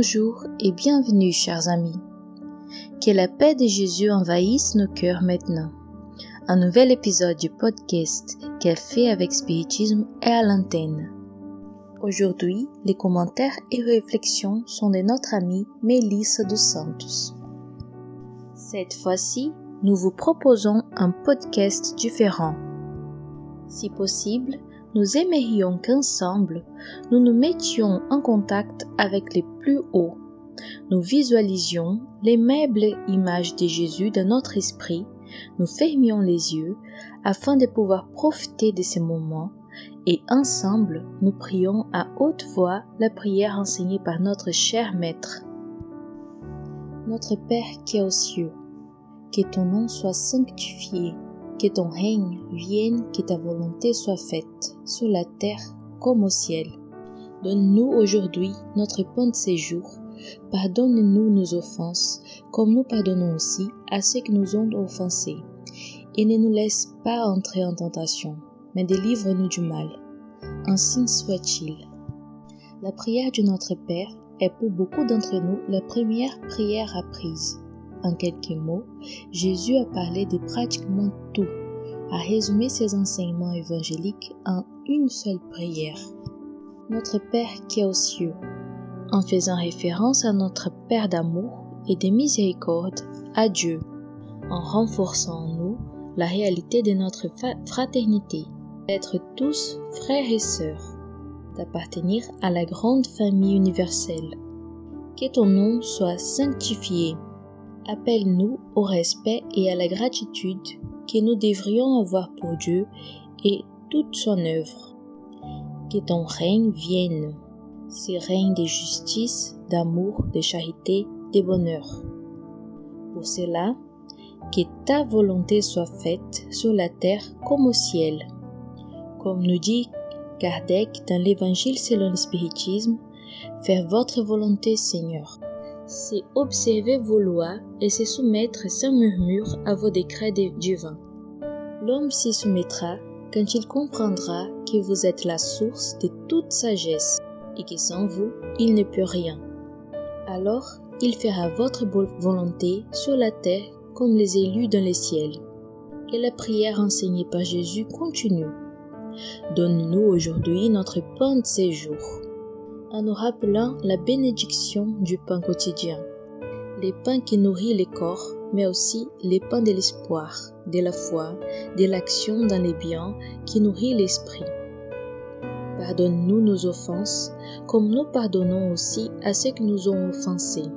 Bonjour et bienvenue chers amis. Que la paix de Jésus envahisse nos cœurs maintenant. Un nouvel épisode du podcast Café avec Spiritisme est à l'antenne. Aujourd'hui, les commentaires et réflexions sont de notre amie Mélissa dos Santos. Cette fois-ci, nous vous proposons un podcast différent. Si possible, nous aimerions qu'ensemble, nous nous mettions en contact avec les plus hauts. Nous visualisions l'aimable image de Jésus dans notre esprit, nous fermions les yeux afin de pouvoir profiter de ces moments et ensemble nous prions à haute voix la prière enseignée par notre cher Maître. Notre Père qui est aux cieux, que ton nom soit sanctifié que ton règne vienne, que ta volonté soit faite, sur la terre comme au ciel. Donne-nous aujourd'hui notre pain de séjour. Pardonne-nous nos offenses, comme nous pardonnons aussi à ceux qui nous ont offensés. Et ne nous laisse pas entrer en tentation, mais délivre-nous du mal. Ainsi soit-il. La prière de notre Père est pour beaucoup d'entre nous la première prière apprise. En quelques mots, Jésus a parlé de pratiquement tout, a résumé ses enseignements évangéliques en une seule prière. Notre Père qui est aux cieux, en faisant référence à notre Père d'amour et de miséricorde, à Dieu, en renforçant en nous la réalité de notre fraternité, d'être tous frères et sœurs, d'appartenir à la grande famille universelle. Que ton nom soit sanctifié appelle-nous au respect et à la gratitude que nous devrions avoir pour Dieu et toute son œuvre. Que ton règne vienne, ce règne de justice, d'amour, de charité, de bonheur. Pour cela, que ta volonté soit faite sur la terre comme au ciel. Comme nous dit Kardec dans l'Évangile selon le spiritisme, faire votre volonté, Seigneur c'est observer vos lois et se soumettre sans murmure à vos décrets divins. L'homme s'y soumettra quand il comprendra que vous êtes la source de toute sagesse et que sans vous, il ne peut rien. Alors, il fera votre volonté sur la terre comme les élus dans les ciels. Et la prière enseignée par Jésus continue. Donne-nous aujourd'hui notre pain de séjour en nous rappelant la bénédiction du pain quotidien. Les pains qui nourrit les corps, mais aussi les pains de l'espoir, de la foi, de l'action dans les biens qui nourrit l'esprit. Pardonne-nous nos offenses, comme nous pardonnons aussi à ceux qui nous ont offensés,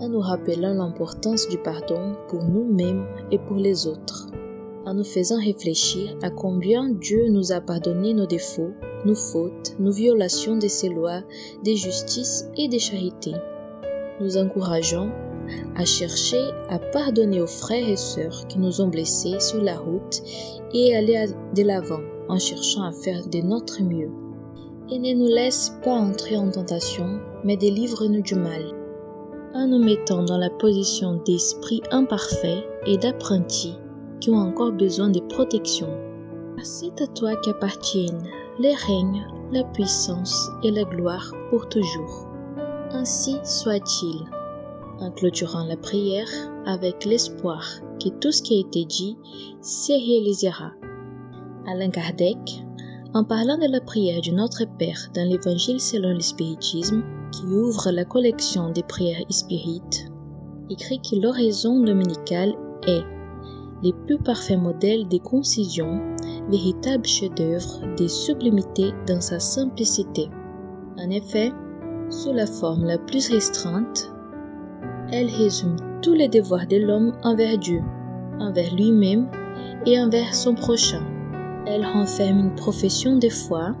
en nous rappelant l'importance du pardon pour nous-mêmes et pour les autres, en nous faisant réfléchir à combien Dieu nous a pardonné nos défauts nos fautes, nos violations de ses lois, de justice et de charité. Nous encourageons à chercher à pardonner aux frères et sœurs qui nous ont blessés sur la route et aller de l'avant en cherchant à faire de notre mieux. Et ne nous laisse pas entrer en tentation, mais délivre-nous du mal. En nous mettant dans la position d'esprit imparfait et d'apprentis qui ont encore besoin de protection. C'est à toi qu'appartiennent les règnes, la puissance et la gloire pour toujours. Ainsi soit-il. En clôturant la prière avec l'espoir que tout ce qui a été dit se réalisera. Alain Kardec, en parlant de la prière du Notre Père dans l'Évangile selon le spiritisme, qui ouvre la collection des prières spirites, écrit que l'oraison dominicale est les plus parfaits modèles de concision, véritable chef-d'œuvre de sublimité dans sa simplicité. En effet, sous la forme la plus restreinte, elle résume tous les devoirs de l'homme envers Dieu, envers lui-même et envers son prochain. Elle renferme une profession de foi,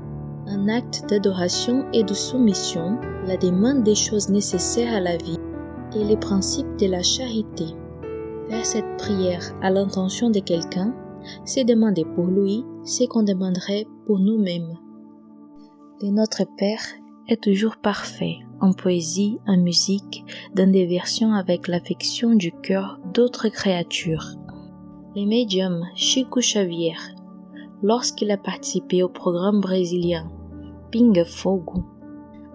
un acte d'adoration et de soumission, la demande des choses nécessaires à la vie et les principes de la charité. Faire cette prière à l'intention de quelqu'un, c'est demander pour lui ce qu'on demanderait pour nous-mêmes. Le Notre Père est toujours parfait en poésie, en musique, dans des versions avec l'affection du cœur d'autres créatures. Le médium Chico Xavier, lorsqu'il a participé au programme brésilien Pinga Fogo,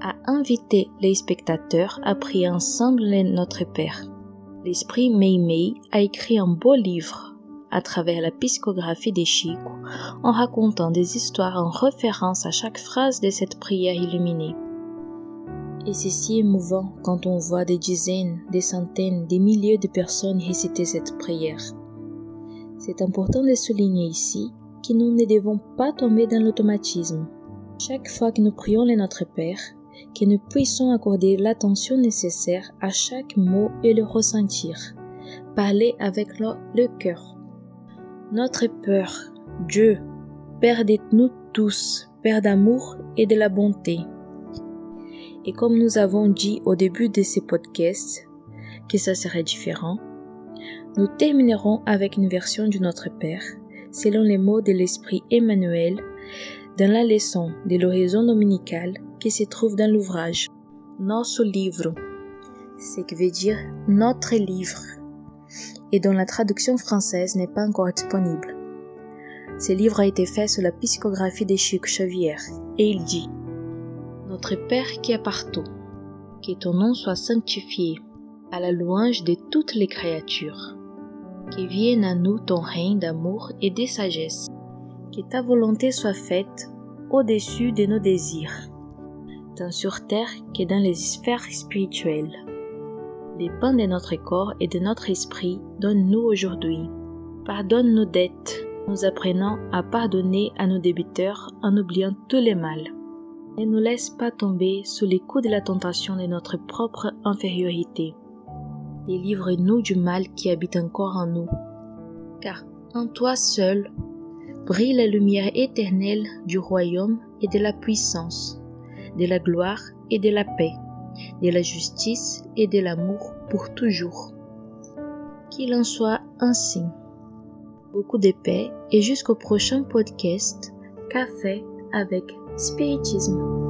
a invité les spectateurs à prier ensemble Notre Père. L'esprit Mei Mei a écrit un beau livre à travers la psychographie des Chico en racontant des histoires en référence à chaque phrase de cette prière illuminée. Et c'est si émouvant quand on voit des dizaines, des centaines, des milliers de personnes réciter cette prière. C'est important de souligner ici que nous ne devons pas tomber dans l'automatisme. Chaque fois que nous prions le Notre Père, que nous puissions accorder l'attention nécessaire à chaque mot et le ressentir. Parler avec le cœur. Notre Père, Dieu, Père de nous tous, Père d'amour et de la bonté. Et comme nous avons dit au début de ces podcasts que ça serait différent, nous terminerons avec une version du Notre Père, selon les mots de l'Esprit Emmanuel, dans la leçon de l'horizon dominical qui se trouve dans l'ouvrage. Nosso livro, ce qui veut dire notre livre, et dont la traduction française n'est pas encore disponible. Ce livre a été fait sous la psychographie de Chic et il dit notre Père qui est partout, que ton nom soit sanctifié, à la louange de toutes les créatures. Que vienne à nous ton règne d'amour et de sagesse. Que ta volonté soit faite au-dessus de nos désirs, tant sur terre que dans les sphères spirituelles. Les pains de notre corps et de notre esprit donne-nous aujourd'hui. Pardonne nos dettes, nous apprenant à pardonner à nos débiteurs en oubliant tous les mal. Ne nous laisse pas tomber sous les coups de la tentation de notre propre infériorité. Délivre-nous du mal qui habite encore en nous. Car en toi seul brille la lumière éternelle du royaume et de la puissance, de la gloire et de la paix, de la justice et de l'amour pour toujours. Qu'il en soit ainsi. Beaucoup de paix et jusqu'au prochain podcast Café avec spiritisme.